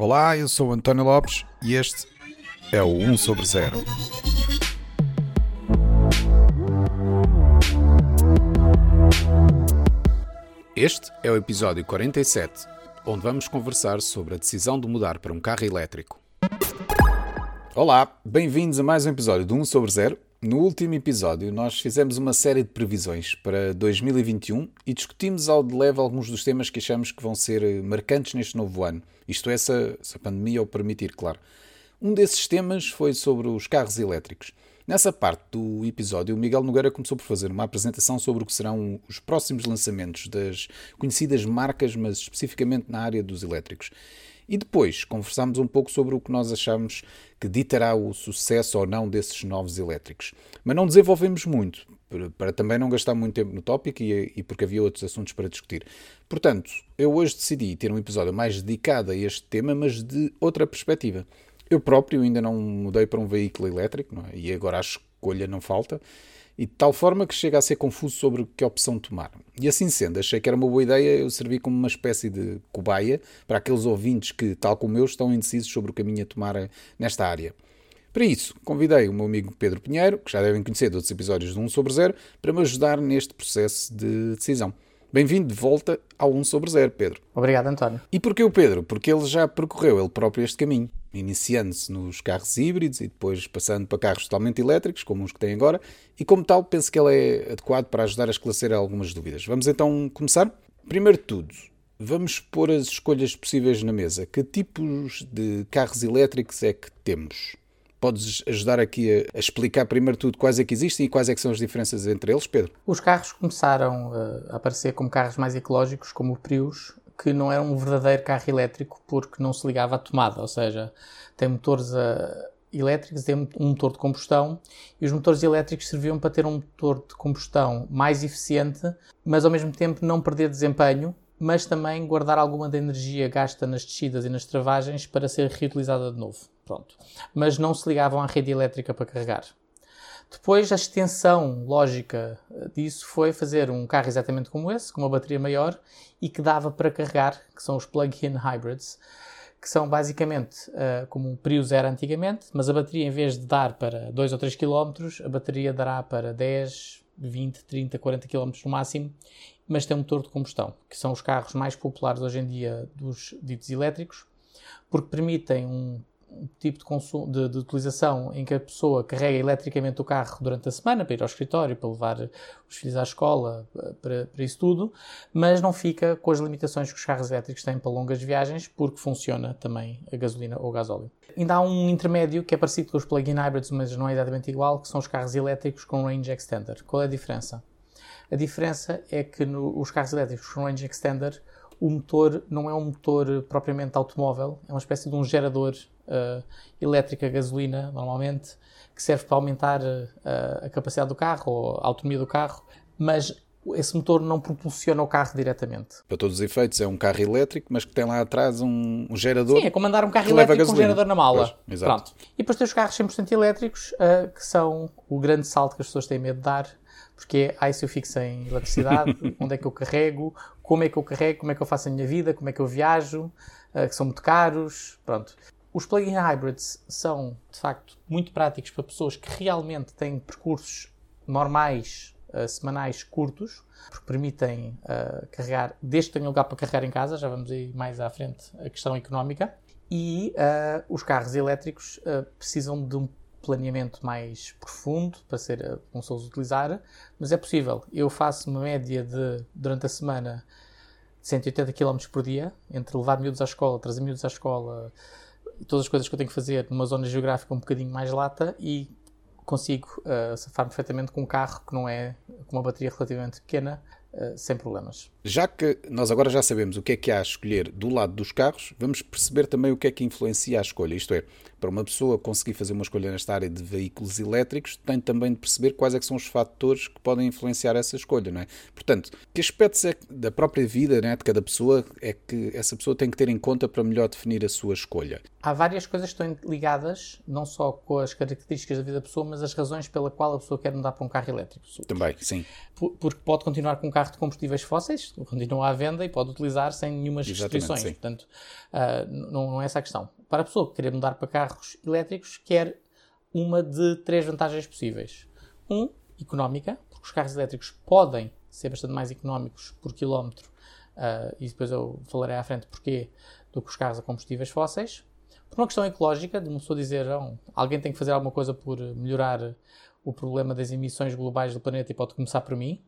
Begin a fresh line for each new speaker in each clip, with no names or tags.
Olá, eu sou António Lopes e este é o 1 sobre 0. Este é o episódio 47, onde vamos conversar sobre a decisão de mudar para um carro elétrico. Olá, bem-vindos a mais um episódio do 1 sobre 0. No último episódio, nós fizemos uma série de previsões para 2021 e discutimos ao de leve alguns dos temas que achamos que vão ser marcantes neste novo ano. Isto é, se a, se a pandemia o permitir, claro. Um desses temas foi sobre os carros elétricos. Nessa parte do episódio, o Miguel Nogueira começou por fazer uma apresentação sobre o que serão os próximos lançamentos das conhecidas marcas, mas especificamente na área dos elétricos. E depois conversámos um pouco sobre o que nós achamos que ditará o sucesso ou não desses novos elétricos. Mas não desenvolvemos muito, para também não gastar muito tempo no tópico e, porque havia outros assuntos para discutir. Portanto, eu hoje decidi ter um episódio mais dedicado a este tema, mas de outra perspectiva. Eu próprio ainda não mudei para um veículo elétrico, é? e agora a escolha não falta e de tal forma que chega a ser confuso sobre que opção tomar. E assim sendo, achei que era uma boa ideia eu servir como uma espécie de cobaia para aqueles ouvintes que, tal como eu, estão indecisos sobre o caminho a tomar nesta área. Para isso, convidei o meu amigo Pedro Pinheiro, que já devem conhecer de outros episódios do 1 sobre 0, para me ajudar neste processo de decisão. Bem-vindo de volta ao 1 sobre 0, Pedro.
Obrigado, António.
E porquê o Pedro? Porque ele já percorreu ele próprio este caminho iniciando-se nos carros híbridos e depois passando para carros totalmente elétricos, como os que têm agora, e como tal penso que ele é adequado para ajudar a esclarecer algumas dúvidas. Vamos então começar? Primeiro de tudo, vamos pôr as escolhas possíveis na mesa. Que tipos de carros elétricos é que temos? Podes ajudar aqui a, explicar primeiro tudo quais é que existem e quais é que são as diferenças entre eles, Pedro?
Os carros começaram uh, a aparecer como carros mais ecológicos, como o Prius, que não era um verdadeiro carro elétrico porque não se ligava à tomada, ou seja, tem motores uh, elétricos, tem um motor de combustão e os motores elétricos serviam para ter um motor de combustão mais eficiente, mas ao mesmo tempo não perder desempenho, mas também guardar alguma da energia gasta nas descidas e nas travagens para ser reutilizada de novo. Pronto. Mas não se ligavam à rede elétrica para carregar. Depois, a extensão lógica eh, disso foi fazer um carro exatamente como esse, com uma bateria maior e que dava para carregar, que são os plug-in hybrids, que são basicamente uh, como o Prius era antigamente, mas a bateria, em vez de dar para 2 ou 3 km, a bateria dará para 10, 20, 30, 40 km no máximo, mas tem um motor de combustão, que são os carros mais populares hoje em dia dos ditos elétricos, porque permitem um um tipo de, consumo, de, de, utilização em que a pessoa carrega eletricamente o carro durante a semana para ir ao escritório, para levar os filhos à escola, para, para isso tudo, mas não fica com as limitações que os carros elétricos têm para longas viagens, porque funciona também a gasolina ou gasóleo. Ainda há um intermédio que é parecido com os plug-in hybrids, mas não é exatamente igual, que são os carros elétricos com range extender. Qual é a diferença? A diferença é que no, os carros elétricos com range extender o motor não é um motor propriamente automóvel, é uma espécie de um gerador uh, elétrico a gasolina, normalmente, que serve para aumentar uh, a capacidade do carro ou a autonomia do carro, mas esse motor não propulsiona o carro diretamente.
Para todos os efeitos, é um carro elétrico, mas que tem lá atrás um, um gerador.
Sim, é como andar um carro elétrico com um gerador na mala. Pois, Pronto. E depois tem os carros 100% elétricos, uh, que são o grande salto que as pessoas têm medo de dar, porque é, se eu fico sem eletricidade, onde é que eu carrego, como é que eu carrego, como é que eu faço a minha vida, como é que eu viajo, uh, que são muito caros, pronto. Os plug-in hybrids são, de facto, muito práticos para pessoas que realmente têm percursos normais, uh, semanais, curtos, porque permitem uh, carregar, desde que tenham lugar para carregar em casa, já vamos aí mais à frente a questão económica, e os carros elétricos precisam de um planeamento mais profundo para ser como se utilizar, mas é possível. Eu faço uma média de, durante a semana, 180 km por dia, entre levar miúdos à escola, trazer miúdos à escola, todas as coisas que eu tenho que fazer numa zona geográfica um bocadinho mais lata e consigo uh, safar perfeitamente com um carro que não é com uma bateria relativamente pequena, uh, sem problemas.
Já que nós agora já sabemos o que é que há a escolher do lado dos carros, vamos perceber também o que é que influencia a escolha. Isto é, para uma pessoa conseguir fazer uma escolha nesta área de veículos elétricos, tem também de perceber quais é são os fatores que podem influenciar essa escolha, não é? Portanto, que aspectos é da própria vida é, de cada pessoa é que essa pessoa tem que ter em conta para melhor definir a sua escolha?
Há várias coisas que estão ligadas, não só com as características da vida da pessoa, mas as razões pela qual a pessoa quer mudar para um carro elétrico.
Também, sim.
Porque pode continuar com um carro de combustíveis fósseis, continua à venda e pode utilizar sem nenhumas restrições. Sim. Portanto, uh, não, não é essa a questão. Para a pessoa que querer mudar para carros elétricos, quer uma de três vantagens possíveis. Um, económica, porque os carros elétricos podem ser bastante mais económicos por quilómetro, uh, e depois eu falarei à frente porquê, do que os carros a combustíveis fósseis. Por uma questão ecológica, de uma pessoa dizer oh, alguém tem que fazer alguma coisa por melhorar o problema das emissões globais do planeta e pode começar por mim.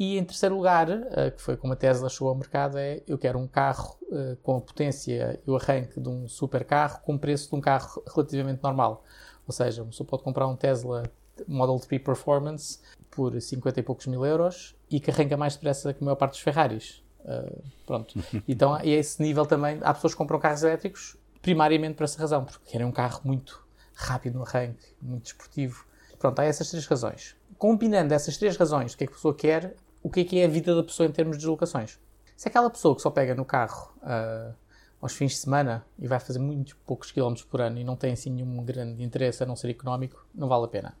E em terceiro lugar, uh, que foi como a Tesla chegou ao mercado, é eu quero um carro uh, com a potência e o arranque de um super carro com o preço de um carro relativamente normal. Ou seja, uma pessoa pode comprar um Tesla Model 3 Performance por 50 e poucos mil euros e que arranca mais depressa que a maior parte dos Ferraris. Uh, pronto. Então, a esse nível também, há pessoas que compram carros elétricos primariamente por essa razão, porque querem um carro muito rápido no arranque, muito desportivo. Pronto, há essas três razões. Combinando essas três razões, o que é que a pessoa quer, o que é que é a vida da pessoa em termos de deslocações. Se é aquela pessoa que só pega no carro uh, aos fins de semana e vai fazer muito poucos quilómetros por ano e não tem assim nenhum grande interesse a não ser económico, não vale a pena.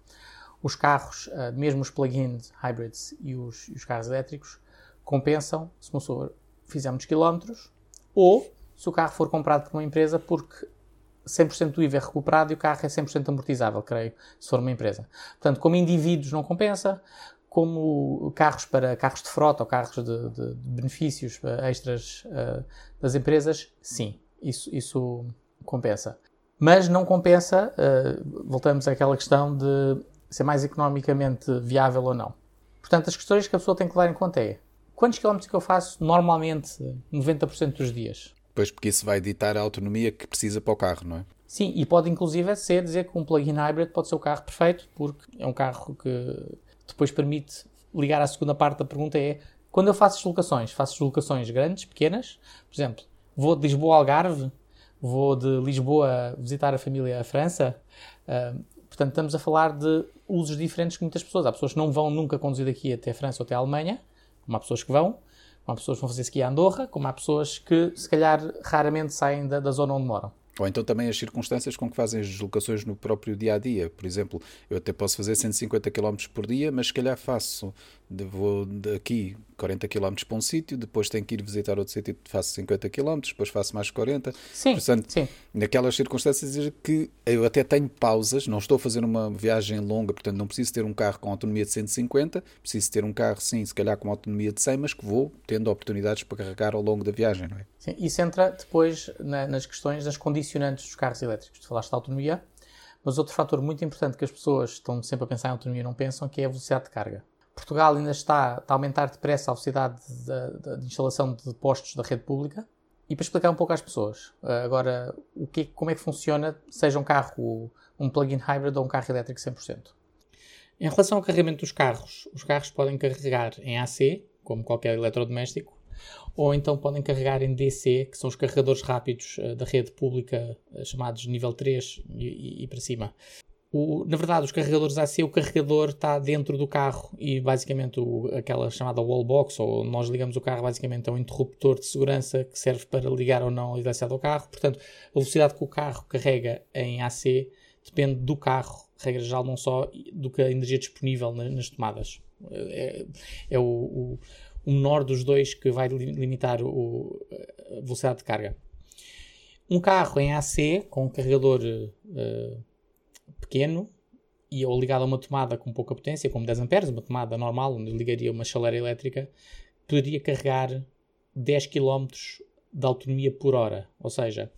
Os carros, uh, mesmo os plug-ins, hybrids e os, e os carros elétricos, compensam se uma pessoa fizer muitos quilómetros ou se o carro for comprado por uma empresa porque 100% do IVA é recuperado e o carro é 100% amortizável, creio, se for uma empresa. Portanto, como indivíduos não compensa, como carros para carros de frota ou carros de, de, de benefícios extras uh, das empresas, sim, isso, isso compensa. Mas não compensa, uh, voltamos àquela questão de ser mais economicamente viável ou não. Portanto, as questões que a pessoa tem que levar em conta é quantos quilómetros que eu faço normalmente 90% dos dias?
Pois, porque isso vai ditar a autonomia que precisa para o carro, não é?
Sim, e pode inclusive ser dizer que um plug-in hybrid pode ser o carro perfeito, porque é um carro que depois permite ligar à segunda parte da pergunta é quando eu faço deslocações, faço deslocações grandes, pequenas, por exemplo, vou de Lisboa ao Algarve, vou de Lisboa visitar a família à França, uh, portanto estamos a falar de usos diferentes que muitas pessoas. Há pessoas que não vão nunca conduzir daqui até a França ou até a Alemanha, como há pessoas que vão, como há pessoas que vão fazer ski a Andorra, como há pessoas que, se calhar, raramente saem da, da zona onde moram.
Ou então também as circunstâncias com que fazem as deslocações no próprio dia a dia. Por exemplo, eu até posso fazer 150 km por dia, mas se calhar faço, de, vou daqui 40 km para um sítio, depois tenho que ir visitar outro sítio, faço 50 km, depois faço mais 40.
Sim, Portanto, sim.
naquelas circunstâncias que eu até tenho pausas, não estou a fazer uma viagem longa, portanto não preciso ter um carro com autonomia de 150, preciso ter um carro, sim, se calhar com autonomia de 100, mas que vou tendo oportunidades para carregar ao longo da viagem, não é?
Sim, isso entra depois na, nas questões das condicionantes dos carros elétricos. Tu falaste de autonomia, mas outro fator muito importante que as pessoas estão sempre a pensar em autonomia e não pensam que é a velocidade de carga. Portugal ainda está, a aumentar depressa a velocidade de, de, de, instalação de postos da rede pública. E para explicar um pouco às pessoas, eh, agora, o que, como é que funciona, seja um carro, um plug-in hybrid ou um carro elétrico 100%. Em relação ao carregamento dos carros, os carros podem carregar em AC, como qualquer eletrodoméstico, ou então podem carregar em DC, que são os carregadores rápidos uh, da rede pública, uh, chamados nível 3 e, e, e para cima. O, na verdade, os carregadores AC, o carregador está dentro do carro e basicamente o, aquela chamada wallbox, ou nós ligamos o carro, basicamente é um interruptor de segurança que serve para ligar ou não a eletricidade ao carro. Portanto, a velocidade que o carro carrega em AC depende do carro, regra geral, não só do que a energia disponível nas, nas tomadas. É, é o, o o menor dos dois que vai limitar o, a velocidade de carga. Um carro em AC com um carregador uh, pequeno e ou ligado a uma tomada com pouca potência, como 10 amperes, uma tomada normal, onde ligaria uma chaleira elétrica, poderia carregar 10 km de autonomia por hora. Ou seja,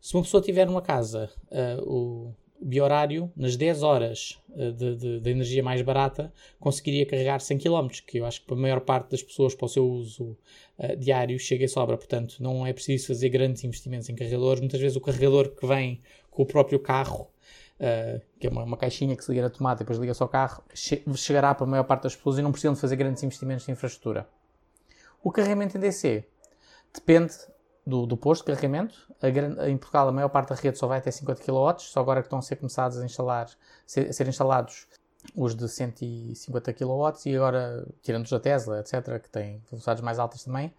se uma pessoa tiver numa casa uh, o, biorário, nas 10 horas eh, de, de, de, energia mais barata, conseguiria carregar 100 km, que eu acho que para a maior parte das pessoas, para o seu uso uh, diário, chega e sobra. Portanto, não é preciso fazer grandes investimentos em carregadores. Muitas vezes o carregador que vem com o próprio carro, uh, que é uma, uma, caixinha que se liga na tomada e depois liga-se ao carro, che chegará para a maior parte das pessoas e não precisam de fazer grandes investimentos de infraestrutura. O carregamento em DC depende do, do posto de carregamento. A, em Portugal, a maior parte da rede só vai até 50 kW, só agora que estão a ser começados a, instalar, a ser instalados os de 150 kW e agora, tirando os da Tesla, etc., que têm velocidades mais altas também.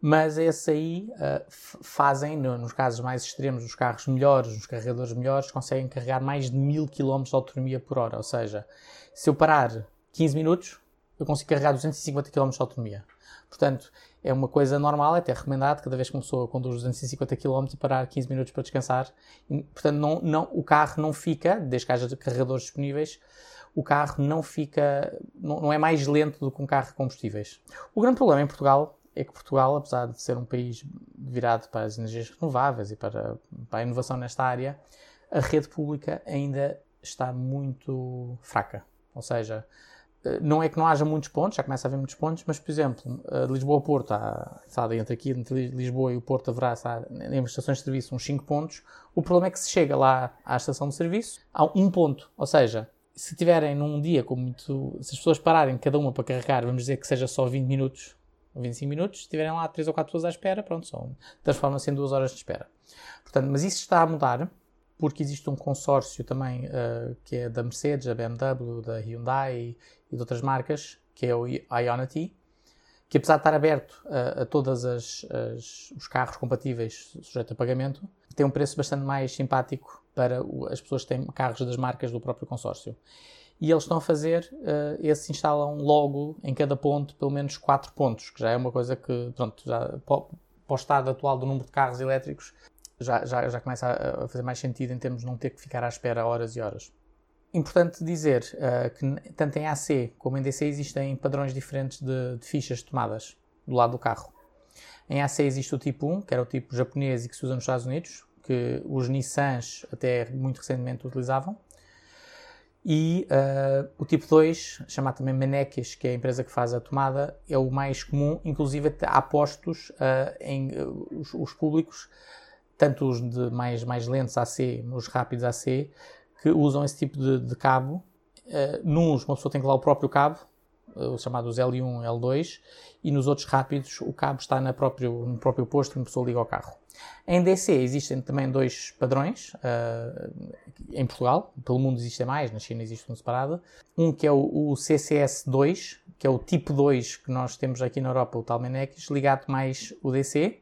Mas esses aí uh, fazem, no, nos casos mais extremos, os carros melhores, os carregadores melhores, conseguem carregar mais de 1000 km de autonomia por hora. Ou seja, se eu parar 15 minutos, eu consigo carregar 250 km de autonomia. Portanto, é uma coisa normal, é até recomendado, cada vez que uma pessoa conduz 250 km, parar 15 minutos para descansar. E, portanto, não, não, o carro não fica, desde que haja carregadores disponíveis, o carro não fica, não, não é mais lento do que um carro de combustíveis. O grande problema em Portugal é que Portugal, apesar de ser um país virado para as energias renováveis e para, para a inovação nesta área, a rede pública ainda está muito fraca. Ou seja, não é que não haja muitos pontos, já começa a haver muitos pontos, mas, por exemplo, de Lisboa ao Porto, sabe, entre aqui, entre Lisboa e o Porto, haverá, sabe, em estações de serviço, uns 5 pontos. O problema é que se chega lá à estação de serviço, há um ponto. Ou seja, se tiverem num dia com muito. Se as pessoas pararem cada uma para carregar, vamos dizer que seja só 20 minutos ou 25 minutos, se tiverem lá 3 ou 4 pessoas à espera, pronto, são, transforma-se em 2 horas de espera. Portanto, mas isso está a mudar porque existe um consórcio também uh, que é da Mercedes, da BMW, da Hyundai e de outras marcas, que é o Ionity, que apesar de estar aberto a, a todos os carros compatíveis sujeitos a pagamento, tem um preço bastante mais simpático para o, as pessoas que têm carros das marcas do próprio consórcio. E eles estão a fazer, uh, esses instalam logo em cada ponto pelo menos 4 pontos, que já é uma coisa que, pronto, já, para o estado atual do número de carros elétricos, já, já, já começa a, fazer mais sentido em termos de não ter que ficar à espera horas e horas. Importante dizer uh, que tanto em AC como em DC existem padrões diferentes de, de, fichas tomadas do lado do carro. Em AC existe o tipo 1, que era o tipo japonês e que se usa nos Estados Unidos, que os Nissans até muito recentemente utilizavam. E uh, o tipo 2, chamado também Menekes, que é a empresa que faz a tomada, é o mais comum, inclusive há postos uh, em os, os, públicos, tanto os de mais, mais lentos AC, os rápidos AC, que usam esse tipo de, de cabo. Uh, nuns, uma pessoa tem que lá o próprio cabo, uh, os chamados L1 L2, e nos outros rápidos o cabo está na próprio, no próprio posto e uma pessoa liga ao carro. Em DC existem também dois padrões, uh, em Portugal, pelo mundo existem mais, na China existe um separado. Um que é o, o, CCS2, que é o tipo 2 que nós temos aqui na Europa, o tal Menex, ligado mais o DC,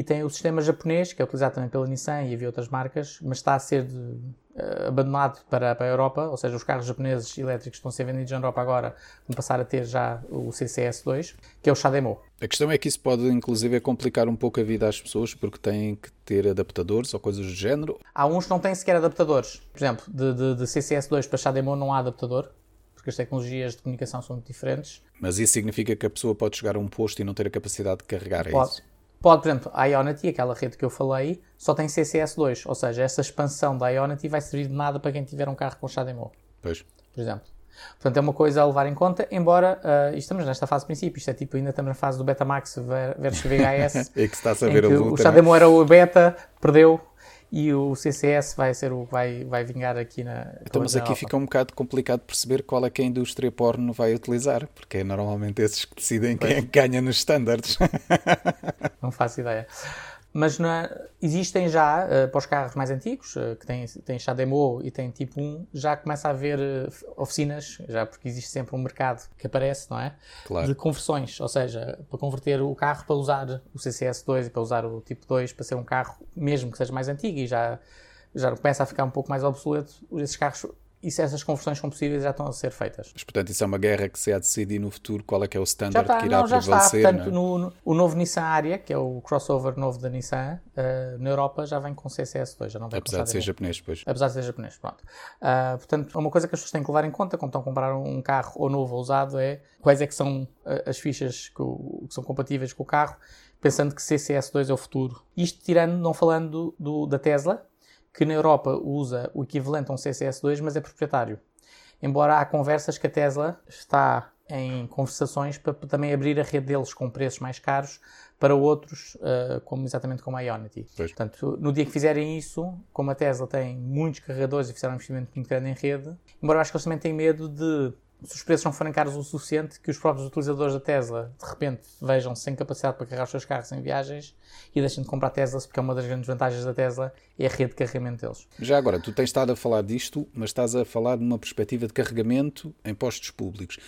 e tem o sistema japonês, que é utilizado também pela Nissan e havia outras marcas, mas está a ser de, uh, abandonado para, para a Europa, ou seja, os carros japoneses elétricos estão a ser vendidos na Europa agora, vão passar a ter já o CCS2, que é o Shademo.
A questão é que isso pode, inclusive, complicar um pouco a vida às pessoas, porque têm que ter adaptadores ou coisas do género.
Há uns que não têm sequer adaptadores. Por exemplo, de, de, de CCS2 para Shademo não há adaptador, porque as tecnologias de comunicação são muito diferentes.
Mas isso significa que a pessoa pode chegar a um posto e não ter a capacidade de carregar, é
pode.
isso?
Pode, por exemplo, a Ionity, aquela rede que eu falei, só tem CCS2, ou seja, essa expansão da Ionity vai servir de nada para quem tiver um carro com CHAdeMO.
Pois.
Por exemplo. Portanto, é uma coisa a levar em conta, embora uh, estamos nesta fase de princípio, isto é tipo, ainda estamos na fase do Betamax versus VHS.
é que está a saber a luta.
O CHAdeMO era o beta, perdeu, e o CCS vai ser o que vai, vai vingar aqui na.
Então, mas aqui fica um bocado complicado perceber qual é que a indústria porno vai utilizar, porque é normalmente esses que decidem pois. quem é que ganha nos standards.
Não faço ideia. Mas na, existem já, uh, para os carros mais antigos, uh, que têm, têm demo e têm tipo 1, já começa a haver uh, oficinas, já porque existe sempre um mercado que aparece, não é?
Claro.
De conversões, ou seja, para converter o carro para usar o CCS2 e para usar o tipo 2 para ser um carro, mesmo que seja mais antigo e já, já começa a ficar um pouco mais obsoleto, esses carros e se essas conversões são possíveis já estão a ser feitas.
Mas, portanto, isso é uma guerra que se há de decidir no futuro qual é que é o standard
está,
que irá
não, já
prevalecer.
Está. Portanto, no, no, o novo Nissan Aria, que é o crossover novo da Nissan, uh, na Europa já vem com CCS2, já não vem
Apesar de ser japonês, pois.
Apesar de ser japonês, pronto. Uh, portanto, uma coisa que as pessoas têm que levar em conta quando estão a comprar um carro ou novo ou usado é quais é que são uh, as fichas que, que, são compatíveis com o carro, pensando que CCS2 é o futuro. Isto tirando, não falando do, do da Tesla, que na Europa usa o equivalente a um CCS2, mas é proprietário embora há conversas que a Tesla está em conversações para também abrir a rede deles com preços mais caros para outros, uh, como, exatamente como a Ionity.
Pois.
Portanto, no dia que fizerem isso, como a Tesla tem muitos carregadores e fizeram um investimento muito grande em rede, embora eu acho que eles também têm medo de se os preços não forem caros o suficiente, que os próprios utilizadores da Tesla de repente vejam -se sem capacidade para carregar os seus carros em viagens e deixem de comprar Teslas, porque é uma das grandes vantagens da Tesla é a rede de carregamento deles.
Já agora, tu tens estado a falar disto, mas estás a falar de uma perspectiva de carregamento em postos públicos.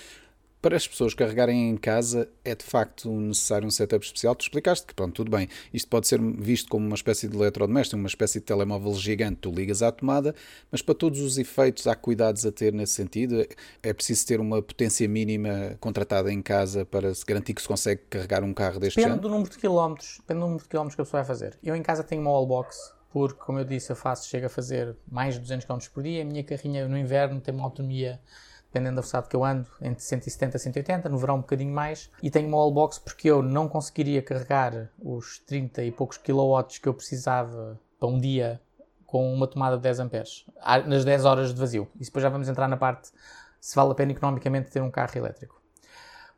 Para as pessoas carregarem em casa é de facto necessário um setup especial. Tu explicaste que, pronto, tudo bem, isto pode ser visto como uma espécie de eletrodoméstico, uma espécie de telemóvel gigante, tu ligas à tomada, mas para todos os efeitos há cuidados a ter nesse sentido. É preciso ter uma potência mínima contratada em casa para se garantir que se consegue carregar um carro deste
depende
género?
do número de quilómetros, depende do número de quilómetros que a pessoa vai fazer. Eu em casa tenho uma wallbox, porque, como eu disse, eu faço, chego a fazer mais de 200 km por dia. A minha carrinha no inverno tem uma autonomia dependendo da velocidade que eu ando, entre 170 e 180, no verão um bocadinho mais, e tenho uma wallbox porque eu não conseguiria carregar os 30 e poucos kilowatts que eu precisava para um dia com uma tomada de 10 amperes, nas 10 horas de vazio. E depois já vamos entrar na parte se vale a pena economicamente ter um carro elétrico.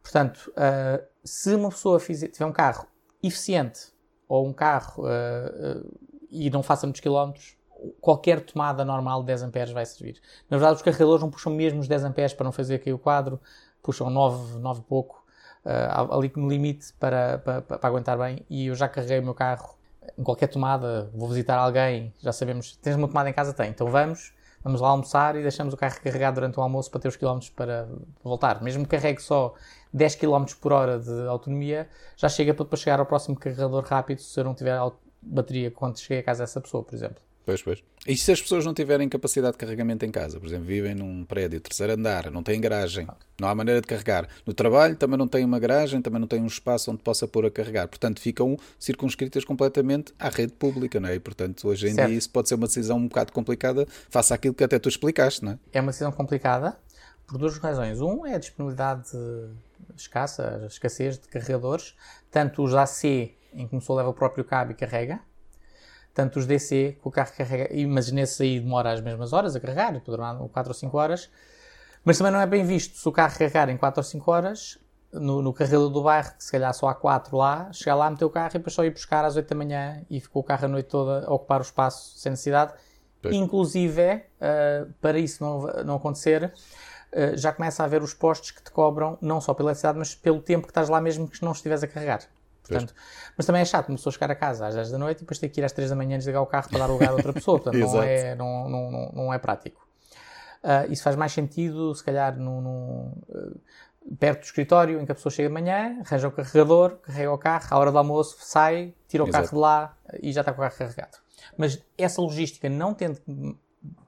Portanto, uh, se uma pessoa fizer, tiver um carro eficiente ou um carro uh, uh, e não faça muitos quilómetros, qualquer tomada normal de 10 amperes vai servir. Na verdade, os carregadores não puxam mesmo os 10 amperes para não fazer cair o quadro, puxam 9, 9 e pouco, uh, ali no limite para, para, para, aguentar bem. E eu já carreguei o meu carro em qualquer tomada, vou visitar alguém, já sabemos, tens uma tomada em casa? Tem, então vamos, vamos lá almoçar e deixamos o carro carregado durante o almoço para ter os quilómetros para voltar. Mesmo que carregue só 10 km por hora de autonomia, já chega para depois chegar ao próximo carregador rápido se eu não tiver bateria quando cheguei a casa dessa pessoa, por exemplo.
Pois, pois. E se as pessoas não tiverem capacidade de carregamento em casa, por exemplo, vivem num prédio, terceiro andar, não têm garagem, não há maneira de carregar. No trabalho também não têm uma garagem, também não têm um espaço onde possa pôr a carregar. Portanto, ficam circunscritas completamente à rede pública, não é? E, portanto, hoje em certo. dia isso pode ser uma decisão um bocado complicada face àquilo que até tu explicaste, não é?
É uma decisão complicada por duas razões. Um é a disponibilidade escassa, a escassez de carregadores, tanto os AC, em que pessoa leva o próprio cabo e carrega, tanto os DC, que o carro carrega, mas nesse aí demora as mesmas horas a carregar, poderá 4 ou 5 horas, mas também não é bem visto se o carro carregar em 4 ou 5 horas, no, no carregador do bairro, que se calhar só há 4 lá, chegar lá, meter o carro e depois só ir buscar às 8 da manhã e ficou o carro a noite toda a ocupar o espaço sem necessidade. Pois. Inclusive, uh, para isso não, não acontecer, uh, já começa a haver os postos que te cobram não só pela eletricidade, mas pelo tempo que estás lá mesmo que não estiveres a carregar. Portanto, mas também é chato uma pessoa chegar a casa às 10 da noite e depois ter que ir às 3 da manhã desligar o carro para dar lugar a outra pessoa. Portanto, não, é, não, não, não, é prático. Uh, isso faz mais sentido, se calhar, no, no, uh, perto do escritório, em que a pessoa chega de manhã, arranja o carregador, carrega o carro, à hora do almoço sai, tira o Exato. carro de lá e já está com o carro carregado. Mas essa logística, não tendo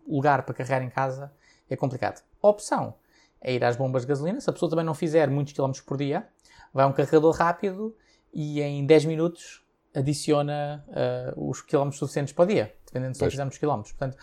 lugar para carregar em casa, é complicado. A opção é ir às bombas de gasolina. Se a pessoa também não fizer muitos quilómetros por dia, vai a um carregador rápido e em 10 minutos adiciona uh, os quilómetros suficientes para o dia, dependendo de se fizermos quilómetros. Portanto,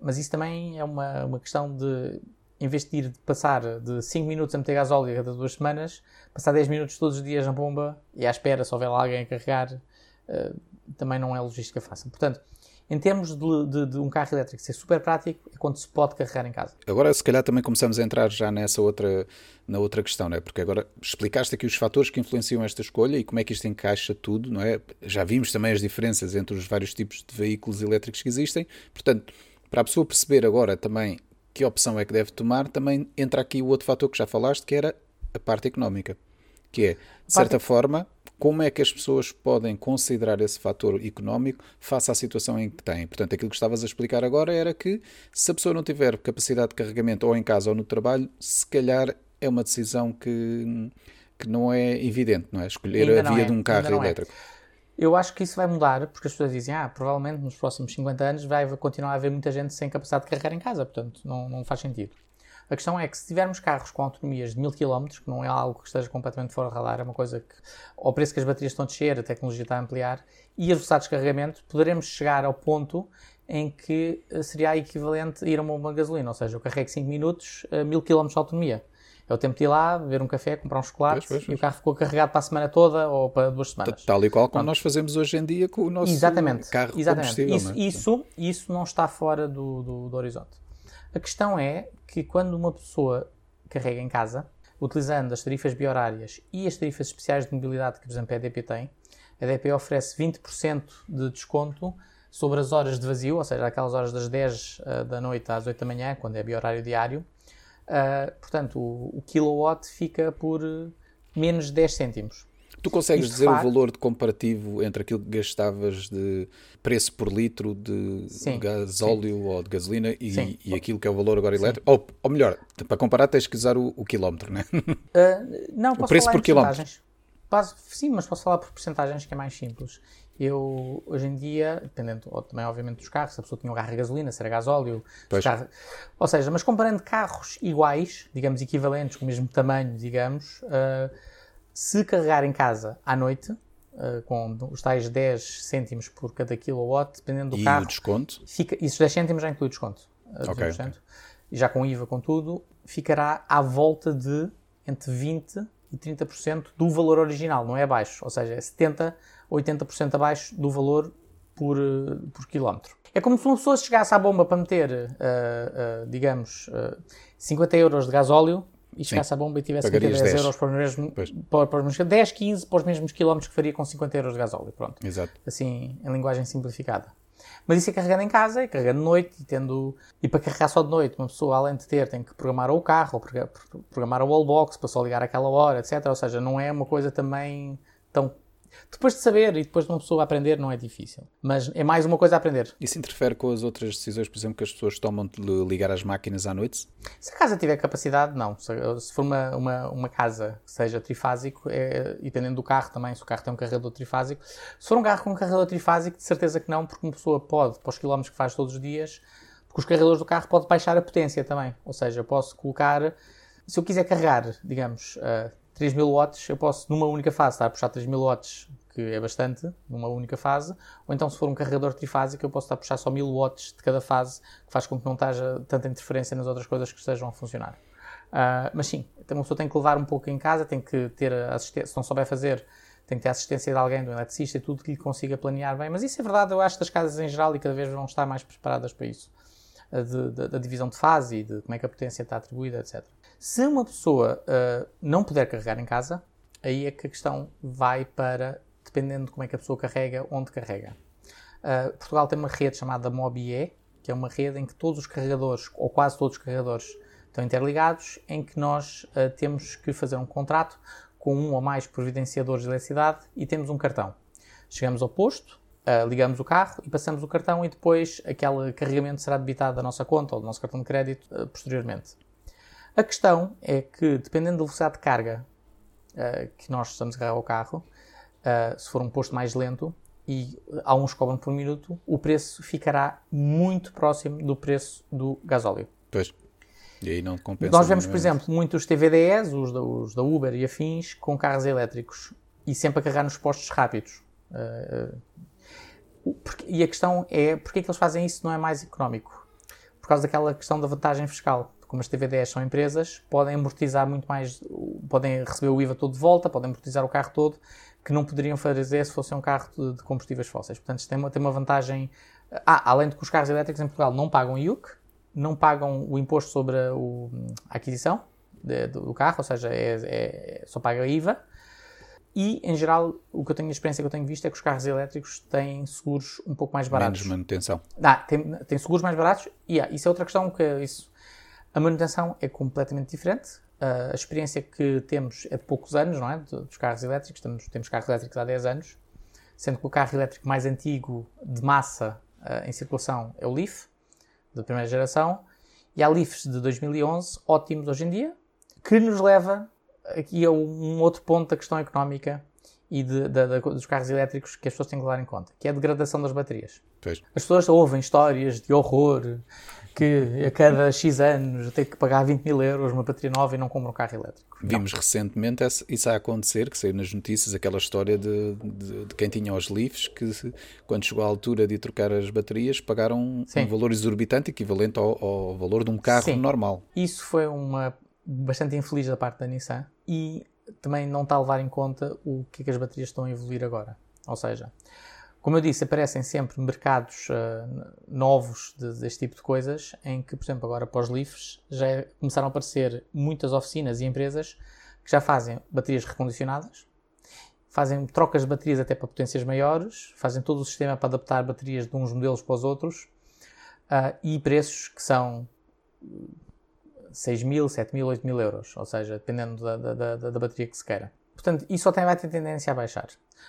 mas isso também é uma, uma questão de investir, de passar de 5 minutos a meter gasóleo a cada duas semanas, passar 10 minutos todos os dias na bomba e à espera, se houver lá alguém a carregar, uh, também não é logística fácil. Portanto, em termos de, de, de, um carro elétrico ser super prático, é quando se pode carregar em casa.
Agora, se calhar, também começamos a entrar já nessa outra, na outra questão, não é? Porque agora explicaste aqui os fatores que influenciam esta escolha e como é que isto encaixa tudo, não é? Já vimos também as diferenças entre os vários tipos de veículos elétricos que existem. Portanto, para a pessoa perceber agora também que opção é que deve tomar, também entra aqui o outro fator que já falaste, que era a parte económica. Que é, de certa parte... forma, como é que as pessoas podem considerar esse fator económico face à situação em que têm. Portanto, aquilo que estavas a explicar agora era que se a pessoa não tiver capacidade de carregamento ou em casa ou no trabalho, se calhar é uma decisão que, que não é evidente, não é? Escolher ainda a via é, de um carro é. elétrico. É.
Eu acho que isso vai mudar, porque as pessoas dizem, ah, provavelmente nos próximos 50 anos vai continuar a haver muita gente sem capacidade de carregar em casa, portanto não, não faz sentido. A questão é que se tivermos carros com autonomias de 1000 km, que não é algo que esteja completamente fora do radar, é uma coisa que, ao preço que as baterias estão a descer, a tecnologia está a ampliar, e as velocidades de carregamento, poderemos chegar ao ponto em que eh, seria equivalente a ir a uma gasolina, ou seja, eu carrego 5 minutos, a 1000 km de autonomia. É o tempo de ir lá, beber um café, comprar um chocolate pois, pois, e o carro ficou carregado para a semana toda ou para duas semanas.
Tal e qual como nós fazemos hoje em dia com o nosso Exatamente. carro Exatamente. combustível.
Isso,
é?
isso, isso, não está fora do, do, do horizonte. A questão é que quando uma pessoa carrega em casa, utilizando as tarifas biorárias e as tarifas especiais de mobilidade que, por exemplo, a EDP tem, a EDP oferece 20% de desconto sobre as horas de vazio, ou seja, aquelas horas das 10 uh, da noite às 8 da manhã, quando é biorário diário. Uh, portanto, o, o, kilowatt fica por menos de 10 cêntimos.
Tu consegues dizer
faz-
o valor de comparativo entre aquilo que gastavas de preço por litro de
Sim,
gasóleo ou de gasolina e,
Sim.
e aquilo que é o valor agora elétrico? Ou, ou melhor, para comparar tens que usar o, o quilómetro, né?
Uh, não, posso
preço
falar
por quilómetro.
sim, mas posso falar por percentagens que é mais simples. Eu, hoje em dia, dependendo ou também, obviamente, dos carros, se a pessoa tinha um carro a gasolina, se era gasóleo, se o carro- ou seja, mas comparando carros iguais, digamos equivalentes, com o mesmo tamanho, digamos, uh, se carregar em casa à noite, uh, com os tais 10 cêntimos por cada kilowatt, dependendo do
E
carro,
o desconto?
fica, isso 10 cêntimos já inclui desconto. uh,
Ok,
20%, E já com IVA, com tudo, ficará à volta de entre 20% e 30% do valor original, não é abaixo. Ou seja, é 70% ou 80% abaixo do valor por, uh, por quilómetro. É como se uma pessoa chegasse à bomba para meter, uh, uh, digamos, uh, 50 euros de gasóleo e chegasse à bomba e tivesse que meter
Pagarias
10
10.
euros para os mesmos, para, para os mesmos 10, 15 para os mesmos quilómetros que faria com 50 euros de gasóleo. Pronto
Exato.
assim, em linguagem simplificada. Mas isso é carregando em casa, é carregando de noite e tendo. E para carregar só de noite, uma pessoa, além de ter, tem que programar o carro, ou progra- programar a wallbox para só ligar àquela hora, etc. Ou seja, não é uma coisa também tão. Depois de saber e depois de uma pessoa aprender, não é difícil. Mas é mais uma coisa a aprender.
Isso interfere com as outras decisões, por exemplo, que as pessoas tomam de ligar as máquinas à noite?
Se a casa tiver capacidade, não. Se, for uma, uma, uma casa que seja trifásico, é, e dependendo do carro também, se o carro tem um carregador trifásico, se for um carro com um carregador trifásico, de certeza que não, porque uma pessoa pode, para os quilómetros que faz todos os dias, porque os carregadores do carro pode baixar a potência também. Ou seja, eu posso colocar, se eu quiser carregar, digamos, uh, 3000 watts, eu posso numa única fase estar a puxar 3000 watts, que é bastante, numa única fase, ou então se for um carregador trifásico, eu posso estar a puxar só 1000 watts de cada fase, que faz com que não haja tanta interferência nas outras coisas que estejam a funcionar. Uh, mas sim, uma pessoa tem que levar um pouco em casa, tem que ter assistência, se não souber fazer, tem que ter assistência de alguém, do eletricista e tudo que lhe consiga planear bem. Mas isso é verdade, eu acho que as casas em geral e cada vez vão estar mais preparadas para isso. de- de- da divisão de fase e de como é que a potência está atribuída, etc. Se uma pessoa uh, não puder carregar em casa, aí é que a questão vai para, dependendo de como é que a pessoa carrega, onde carrega. Uh, Portugal tem uma rede chamada MOBIE, que é uma rede em que todos os carregadores, ou quase todos os carregadores, estão interligados, em que nós uh, temos que fazer um contrato com um ou mais providenciadores de eletricidade e temos um cartão. Chegamos ao posto, uh, ligamos o carro e passamos o cartão e depois aquele carregamento será debitado da nossa conta ou do nosso cartão de crédito uh, posteriormente. A questão é que, dependendo da velocidade de carga uh, que nós estamos a carregar o carro, uh, se for um posto mais lento, e há uns cobram por minuto, o preço ficará muito próximo do preço do gasóleo.
Pois. E aí não compensa.
Nós vemos, por exemplo, muitos TVDEs, os da, os da Uber e afins, com carros elétricos e sempre a carregar nos postos rápidos. Uh, porque- e a questão é, porquê que eles fazem isso não é mais económico? Por causa daquela questão da vantagem fiscal. Como as TVDEs são empresas, podem amortizar muito mais, podem receber o IVA todo de volta, podem amortizar o carro todo, que não poderiam fazer se fosse um carro de, de combustíveis fósseis. Portanto, isto tem uma, tem uma vantagem. Ah, além de que os carros elétricos em Portugal não pagam IUC, não pagam o imposto sobre a, o- a aquisição de- do carro, ou seja, é, é- só paga IVA. E, em geral, o que eu tenho, a experiência que eu tenho visto é que os carros elétricos têm seguros um pouco mais baratos.
Menos manutenção.
Ah, tem, tem seguros mais baratos e ah, isso é outra questão que isso. A manutenção é completamente diferente. Ah, a experiência que temos é de poucos anos, não é? De- Dos carros elétricos. Temos, temos carros elétricos há 10 anos, sendo que o carro elétrico mais antigo de massa ah, em circulação é o Leaf, da primeira geração, e há Leafs de 2011, ótimos hoje em dia, que nos leva aqui a um outro ponto da questão económica e de- da- da- dos carros elétricos que as pessoas têm que levar em conta, que é a degradação das baterias.
Pois.
As pessoas ouvem histórias de horror que a cada X anos tem que pagar 20 mil euros uma bateria nova e não compram um carro elétrico.
Vimos recentemente esse- isso a acontecer, que saiu nas notícias, aquela história de, de- de quem tinha os Leafs, que quando chegou à altura de trocar as baterias, pagaram um
Sim.
valor exorbitante equivalente ao, ao valor de um carro
Sim.
normal.
Isso foi uma bastante infeliz da parte da Nissan e também não está a levar em conta o que é que as baterias estão a evoluir agora. Ou seja, como eu disse, aparecem sempre mercados ah, novos de- deste tipo de coisas, em que, por exemplo, agora Leafs já é- começaram a aparecer muitas oficinas e empresas que já fazem baterias recondicionadas, fazem trocas de baterias até para potências maiores, fazem todo o sistema para adaptar baterias de uns modelos para os outros ah, e preços que são 6 mil, 7 mil, 8 mil euros, ou seja, dependendo da, da, da, da bateria que se queira. portanto, isso até vai ter tendência a baixar.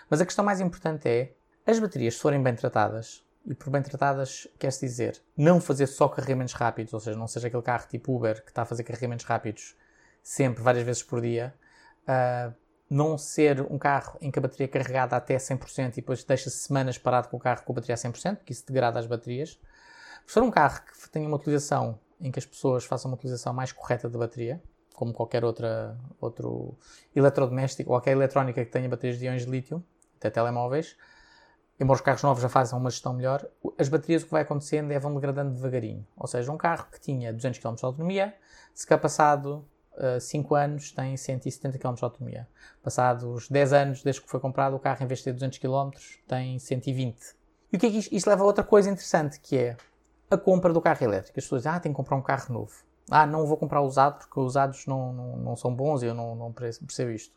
Mas a questão mais importante é, as baterias, se forem bem tratadas, e por bem tratadas quer-se dizer não fazer só carregamentos rápidos, ou seja, não seja aquele carro tipo Uber que está a fazer carregamentos rápidos sempre, várias vezes por dia, uh, não ser um carro em que a bateria é carregada até 100% e depois deixa-se semanas parado com o carro com a bateria a 100%, porque isso degrada as baterias. Se for um carro que tenha uma utilização em que as pessoas façam uma utilização mais correta da bateria, como qualquer outra, outro eletrodoméstico ou qualquer eletrónica que tenha baterias de íons de lítio, até telemóveis, embora os carros novos já façam uma gestão melhor, as baterias o que vai acontecendo é vão degradando devagarinho. Ou seja, um carro que tinha 200 km de autonomia, se cá passado uh, 5 anos tem 170 km de autonomia. Passados 10 anos desde que foi comprado, o carro em vez de ter 200 km tem 120. E o que é que isto, isto leva a outra coisa interessante, que é a compra do carro elétrico. As pessoas dizem, ah, tenho que comprar um carro novo. Ah, não vou comprar usado porque os usados não, não, não são bons e eu não, não percebo isto.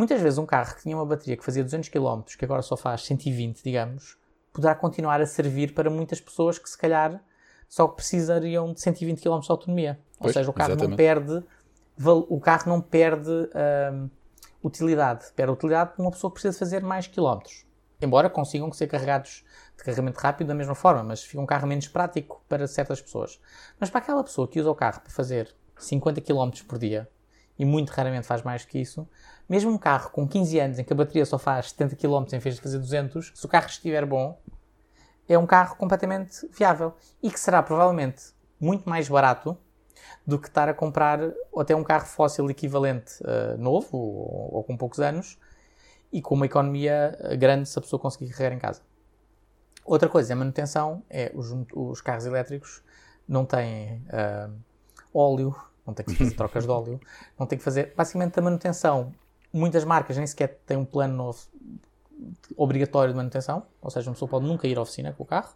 Muitas vezes um carro que tinha uma bateria que fazia 200 km, que agora só faz 120, digamos, poderá continuar a servir para muitas pessoas que se calhar só precisariam de 120 km de autonomia. Pois, Ou seja, o carro exatamente. não perde o carro não perde hum, utilidade. Perde utilidade para uma pessoa que precisa fazer mais quilómetros. Embora consigam ser carregados de carregamento rápido da mesma forma, mas fica um carro menos prático para certas pessoas. Mas para aquela pessoa que usa o carro para fazer 50 km por dia, e muito raramente faz mais que isso, mesmo um carro com 15 anos em que a bateria só faz 70 km em vez de fazer 200, se o carro estiver bom, é um carro completamente viável e que será provavelmente muito mais barato do que estar a comprar até um carro fóssil equivalente uh, novo ou, ou, com poucos anos e com uma economia eh, grande se a pessoa conseguir carregar em casa. Outra coisa, a manutenção é os, os carros elétricos não têm uh, óleo, não têm que fazer trocas de óleo, não têm que fazer basicamente a manutenção. Muitas marcas nem sequer têm um plano novo obrigatório de manutenção, ou seja, uma pessoa pode nunca ir à oficina com o carro,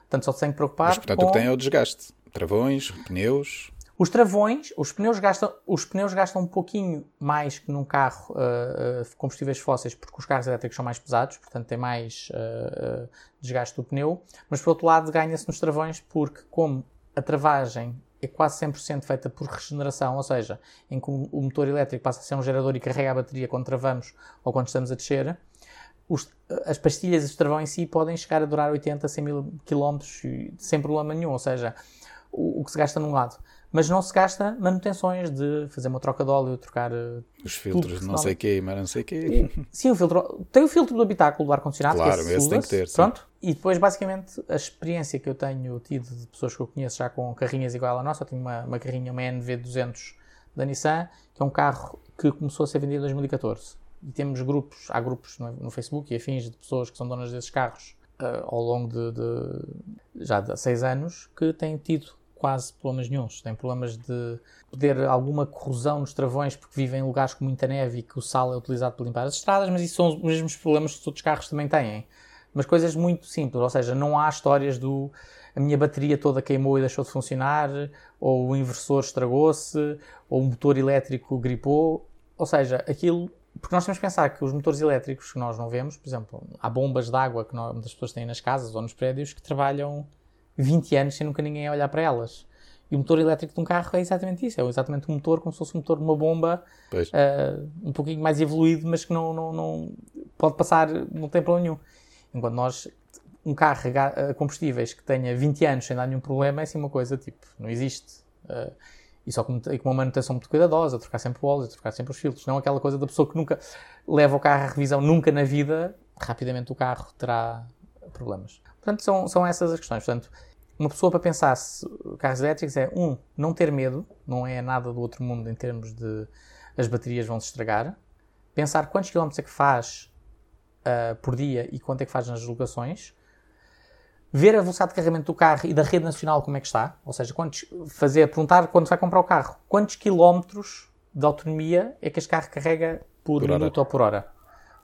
portanto só se tem que preocupar. Mas
portanto
com...
o que tem é o desgaste, travões, pneus.
Os travões, os pneus gastam, os pneus gastam um pouquinho mais que num carro uh, uh, combustíveis fósseis, porque os carros elétricos são mais pesados, portanto tem mais uh, desgaste do pneu. Mas por outro lado, ganha-se nos travões, porque como a travagem é quase 100% feita por regeneração, ou seja, em que o motor elétrico passa a ser um gerador e carrega a bateria quando travamos ou quando estamos a descer, os, as pastilhas e os travão em si podem chegar a durar 80, 100 mil quilómetros sem problema nenhum, ou seja, o, o que se gasta num lado mas não se gasta manutenções de fazer uma troca de óleo, trocar
eh, os filtros, não sei quê, mas não sei quê.
Sim, o filtro, tem o filtro do habitáculo do ar-condicionado,
claro, que esse tem que ter.
Pronto. E depois, basicamente, a experiência que eu tenho tido de pessoas que eu conheço já com carrinhas igual à nossa, eu tenho uma, uma carrinha, uma NV200 da Nissan, que é um carro que começou a ser vendido em 2014. E temos grupos, há grupos no, no Facebook e afins de pessoas que são donas desses carros uh, ao longo de, de já de seis anos que têm tido quase problemas nenhums. Tem problemas de poder alguma corrosão nos travões porque vivem em lugares com muita neve e que o sal é utilizado para limpar as estradas, mas isso são os mesmos problemas que os outros carros também têm. Mas coisas muito simples, ou seja, não há histórias do a minha bateria toda queimou e deixou de funcionar, ou o inversor estragou-se, ou o motor elétrico gripou. Ou seja, aquilo. Porque nós temos que pensar que os motores elétricos que nós não vemos, por exemplo, há bombas de água que nós, muitas pessoas têm nas casas ou nos prédios que trabalham 20 anos sem nunca ninguém olhar para elas. E o motor elétrico de um carro é exatamente isso. É exatamente um motor como se fosse um motor de uma bomba uh, um pouquinho mais evoluído, mas que não, não, não pode passar, não tem problema nenhum. Enquanto nós, um carro a combustíveis que tenha 20 anos sem dar nenhum problema, é assim uma coisa tipo, não existe. Uh, e só com, com uma manutenção muito cuidadosa, trocar sempre o óleo, trocar sempre os filtros. Não aquela coisa da pessoa que nunca leva o carro à revisão, nunca na vida, rapidamente o carro terá problemas. Portanto, são, são essas as questões. Portanto, uma pessoa para pensar se carros elétricos é, um, não ter medo, não é nada do outro mundo em termos de as baterias vão se estragar. Pensar quantos quilómetros é que faz uh, por dia e quanto é que faz nas locações. Ver a velocidade de carregamento do carro e da rede nacional como é que está. Ou seja, quantos, fazer, perguntar quando vai comprar o carro, quantos quilómetros de autonomia é que este carro carrega por, por minuto hora. ou por hora.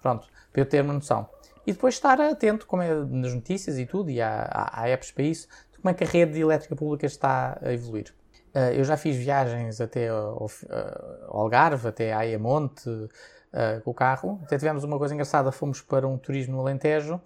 Pronto, para eu ter uma noção. E depois estar atento, como é nas notícias e tudo, e há, há, há apps para isso, como é que a rede elétrica pública está a evoluir. Uh, eu já fiz viagens até ao, ao Algarve, até a Ayamonte, uh, com o carro. Até tivemos uma coisa engraçada, fomos para um turismo no Alentejo,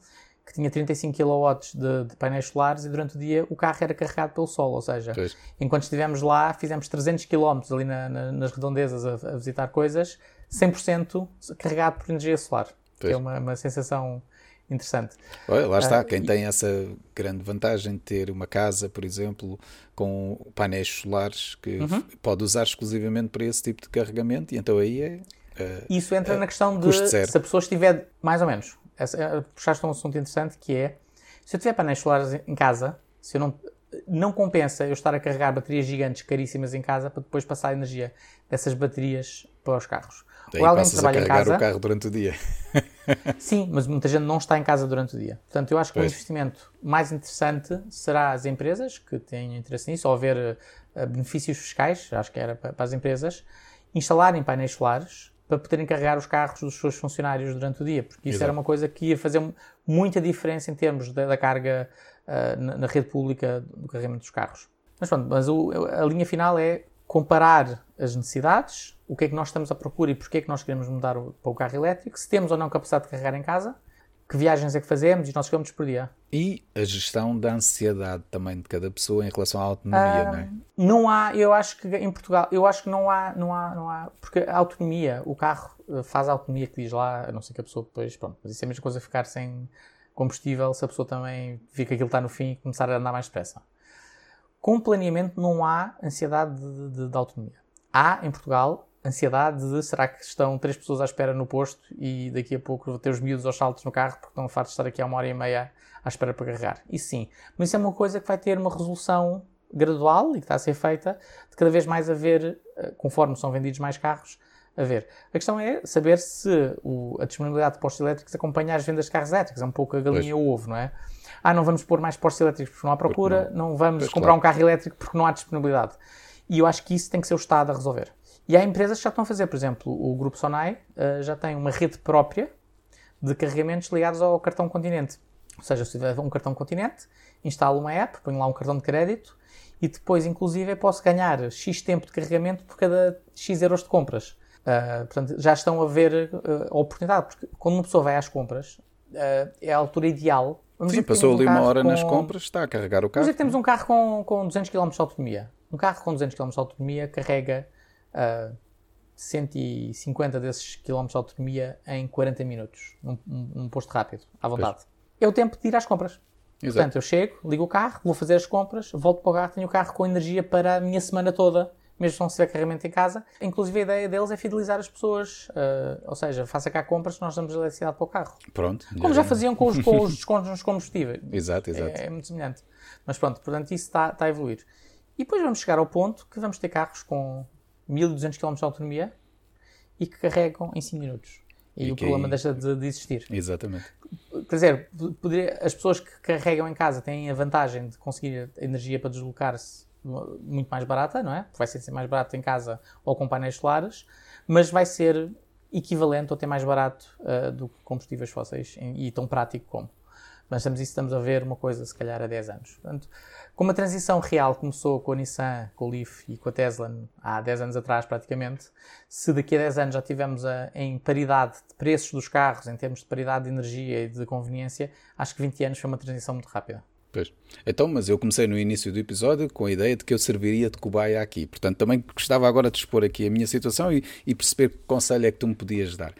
que tinha 35 kW de, de, painéis solares e durante o dia o carro era carregado pelo sol, ou seja, enquanto estivemos lá, fizemos 300 km ali na, na, nas redondezas a, a, visitar coisas, 100% carregado por energia solar. Que é uma, uma sensação interessante.
Olha, lá está, uh, quem tem essa grande vantagem de ter uma casa, por exemplo, com painéis solares que uhum. pode usar exclusivamente para esse tipo de carregamento, e então aí é.
Uh, Isso entra na questão de se a pessoa estiver, mais ou menos, essa, puxaste um assunto interessante que é se eu tiver painéis solares em casa, se eu não, não compensa eu estar a carregar baterias gigantes caríssimas em casa para depois passar a energia dessas baterias para os carros.
Daí Ou alguém que trabalha a carregar em casa. o carro durante o dia.
sim, mas muita gente não está em casa durante o dia. Portanto, eu acho que pois. o investimento mais interessante será as empresas que têm interesse nisso, ou haver uh, benefícios fiscais, acho que era para, para as empresas, instalarem painéis solares para poderem carregar os carros dos seus funcionários durante o dia, porque isso Exato. era uma coisa que ia fazer muita diferença em termos da, da carga uh, na, na, rede pública do carregamento dos carros. Mas pronto, mas o, a linha final é comparar as necessidades, o que é que nós estamos à procura e porque é que nós queremos mudar o, para o carro elétrico, se temos ou não capacidade de carregar em casa, que viagens é que fazemos e nossos quilómetros por dia.
E a gestão da ansiedade também de cada pessoa em relação à autonomia, não é?
Não há, eu acho que em Portugal, eu acho que não há, não há, não há, porque a autonomia, o carro eh, faz a autonomia que diz lá, a não ser que a pessoa depois, pronto, mas isso é a mesma coisa ficar sem combustível se a pessoa também vê que aquilo está no fim e começar a andar mais depressa. Com planeamento não há ansiedade de, de, de autonomia. Há, em Portugal, ansiedade de será que estão três pessoas à espera no posto e daqui a pouco vou ter os miúdos aos saltos no carro porque estão fartos de estar aqui há uma hora e meia à espera para carregar. Isso sim. Mas isso é uma coisa que vai ter uma resolução gradual e que está a ser feita de cada vez mais haver, eh, conforme são vendidos mais carros, a ver. A questão é saber se o, a disponibilidade de postos elétricos acompanha as vendas de carros elétricos. É um pouco a galinha e o ovo, não é? Ah, não vamos pôr mais postos elétricos porque não há procura, não. não. vamos pois comprar claro. um carro elétrico porque não há disponibilidade. E eu acho que isso tem que ser o Estado a resolver. E há empresas que já estão a fazer, por exemplo, o Grupo Sonai uh, já tem uma rede própria de carregamentos ligados ao cartão Continente. Ou seja, se tiver um cartão Continente, instalo uma app, ponho lá um cartão de crédito e depois, inclusive, posso ganhar X tempo de carregamento por cada X euros de compras. Uh, portanto, já estão a ver uh, a oportunidade, porque quando uma pessoa vai às compras, uh, é a altura ideal.
Vamos Sim, passou ali um uma hora com... nas compras, está a carregar o carro.
Mas é que temos um carro com, com 200 km de autonomia. Um carro com 200 km de autonomia carrega uh, 150 desses quilómetros de autonomia em 40 minutos, num, num posto rápido, à vontade. Pois. É o tempo de ir às compras. Exato. Portanto, eu chego, ligo o carro, vou fazer as compras, volto para o carro, tenho o carro com energia para a minha semana toda, mesmo se não tiver carregamento em casa. Inclusive, a ideia deles é fidelizar as pessoas, uh, ou seja, faça cá compras, nós damos eletricidade para o carro.
Pronto.
Como já, já faziam com os, com os descontos nos combustíveis.
Exato, exato.
É, é, muito semelhante. Mas pronto, portanto, isso está, está a evoluir. E depois vamos chegar ao ponto que vamos ter carros com 1200 km de autonomia e que carregam em 5 minutos. E, e o problema aí... deixa de, de, existir.
Exatamente.
Quer dizer, poderia, as pessoas que carregam em casa têm a vantagem de conseguir energia para deslocar-se muito mais barata, não é? Vai ser mais barato em casa ou com painéis solares, mas vai ser equivalente ou até mais barato uh, do que combustíveis fósseis e tão prático como. Mas estamos, estamos a ver uma coisa, se calhar, há 10 anos. Portanto, como a transição real começou com a Nissan, com o Leaf e com a Tesla há 10 anos atrás, praticamente, se daqui a 10 anos já tivemos a, em paridade de preços dos carros, em termos de paridade de energia e de conveniência, acho que 20 anos foi uma transição muito rápida.
Pois. Então, mas eu comecei no início do episódio com a ideia de que eu serviria de cobaia aqui. Portanto, também gostava agora de expor aqui a minha situação e, e perceber que conselho é que tu me podias dar.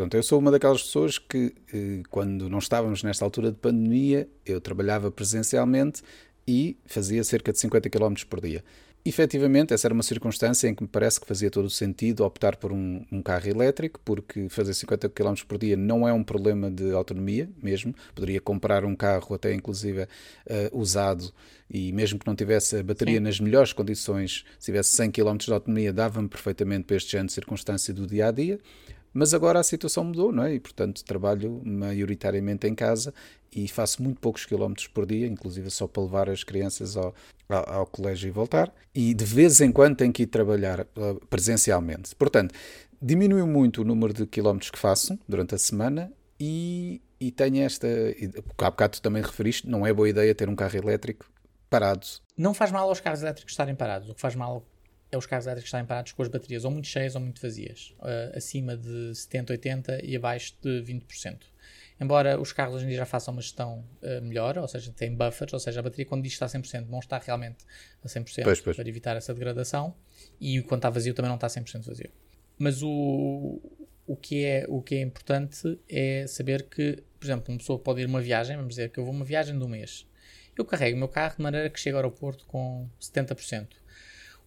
Portanto, eu sou uma daquelas pessoas que, eh, quando não estávamos nesta altura de pandemia, eu trabalhava presencialmente e fazia cerca de 50 km por dia. Efetivamente, essa era uma circunstância em que me parece que fazia todo o sentido optar por um, um, carro elétrico, porque fazer 50 km por dia não é um problema de autonomia mesmo. Poderia comprar um carro, até inclusive uh, usado, e mesmo que não tivesse a bateria Sim. nas melhores condições, se tivesse 100 km de autonomia, dava-me perfeitamente para este género de circunstância do dia a dia. Mas agora a situação mudou, não é? E portanto trabalho maioritariamente em casa e faço muito poucos quilómetros por dia, inclusive só para levar as crianças ao, ao, ao colégio e voltar. E de vez em quando tenho que ir trabalhar uh, presencialmente. Portanto, diminuiu muito o número de quilómetros que faço durante a semana e, e tenho esta. Há bocado tu também referiste, não é boa ideia ter um carro elétrico parado.
Não faz mal aos carros elétricos estarem parados. O que faz mal é os carros elétricos estarem parados com as baterias ou muito cheias ou muito vazias, uh, acima de 70, 80 e abaixo de 20%. Embora os carros hoje em dia já façam uma gestão uh, melhor, ou seja, tem buffers, ou seja, a bateria quando diz que está a 100% não está realmente a 100% pois, pois. para evitar essa degradação e quando está vazio também não está a 100% vazio. mas o, o, que é, o que é importante é saber que, por exemplo, uma pessoa pode ir uma viagem, vamos dizer que eu vou uma viagem de um mês. Eu carrego o meu carro de maneira que chega ao aeroporto com 70%.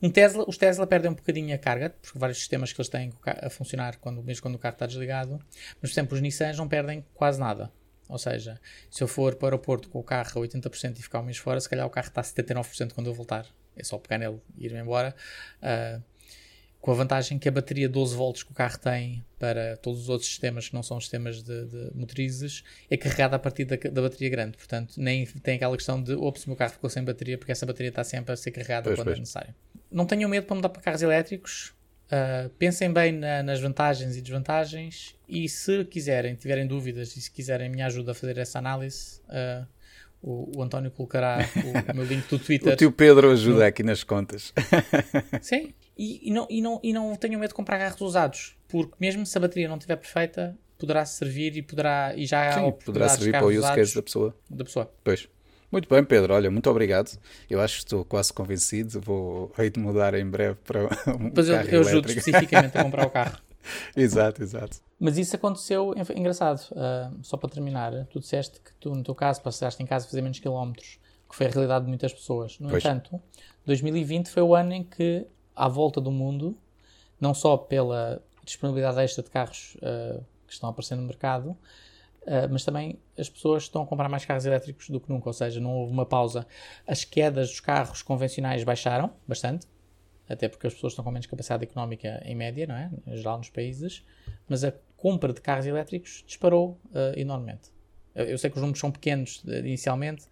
Um Tesla, os Tesla perdem um bocadinho a carga, porque vários sistemas que eles têm a funcionar quando, mesmo quando o carro está desligado, mas, por exemplo, os Nissans não perdem quase nada. Ou seja, se eu for para o aeroporto com o carro a 80% e ficar um mês fora, se calhar o carro está a 79% quando eu voltar. É só pegar nele e ir-me embora. Uh, com a vantagem que a bateria 12 volts que o carro tem para todos os outros sistemas que não são sistemas de, de motrizes é carregada a partir da, da, bateria grande. Portanto, nem tem aquela questão de ops, o meu carro ficou sem bateria, porque essa bateria está sempre a ser carregada pois, quando é pois. é necessário. Não tenham medo para mudar para carros elétricos. Uh, pensem bem na, nas vantagens e desvantagens e se quiserem, tiverem dúvidas e se quiserem minha ajuda a fazer essa análise, uh, o, o, António colocará o, o, meu link do Twitter.
o tio Pedro ajuda aqui nas contas.
Sim, e, e, não, e, não, e não tenham medo de comprar carros usados, porque mesmo se a bateria não estiver perfeita, poderá servir e poderá e já
Sim, poderá servir para o use case da pessoa.
Da pessoa.
Pois. Muito bem, Pedro. Olha, muito obrigado. Eu acho que estou quase convencido. Vou hei de mudar em breve para um
Pois
eu,
eu ajudo especificamente a comprar o carro.
exato, exato.
Mas isso aconteceu, engraçado, uh, só para terminar, tu disseste que tu, no teu caso, passaste em casa a fazer menos quilómetros, que foi a realidade de muitas pessoas. No pois. entanto, 2020 foi o ano em que, à volta do mundo, não só pela disponibilidade extra de carros uh, que estão a aparecer no mercado, uh, mas também as pessoas estão a comprar mais carros elétricos do que nunca, ou seja, não houve uma pausa. As quedas dos carros convencionais baixaram bastante, até porque as pessoas estão com menos capacidade económica em média, não é? Em geral nos países, mas a compra de carros elétricos disparou uh, enormemente. Eu, eu, sei que os números são pequenos de, inicialmente,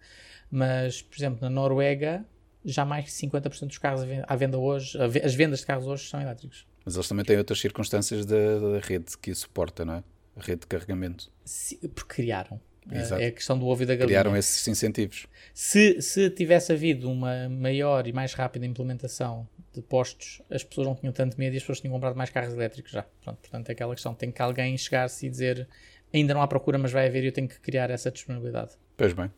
mas, por exemplo, na Noruega, já mais de 50% dos carros à venda hoje, as vendas de carros hoje são elétricos.
Mas eles também têm outras circunstâncias da, da rede que suporta, não é? A rede de carregamento.
Sim, porque criaram. Exato. É a questão do ovo e da galinha.
Criaram esses incentivos.
Se, se tivesse havido uma maior e mais rápida implementação de postos, as pessoas não tinham tanto medo e as pessoas tinham comprado mais carros elétricos já. Pronto, portanto, é aquela questão. Tem que alguém chegar-se e dizer ainda não há procura, mas vai haver e eu tenho que criar essa disponibilidade.
Pois bem.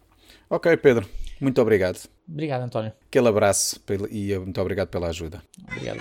Ok, Pedro. Muito obrigado.
Obrigado, António.
Aquele abraço e muito obrigado pela ajuda.
Obrigado.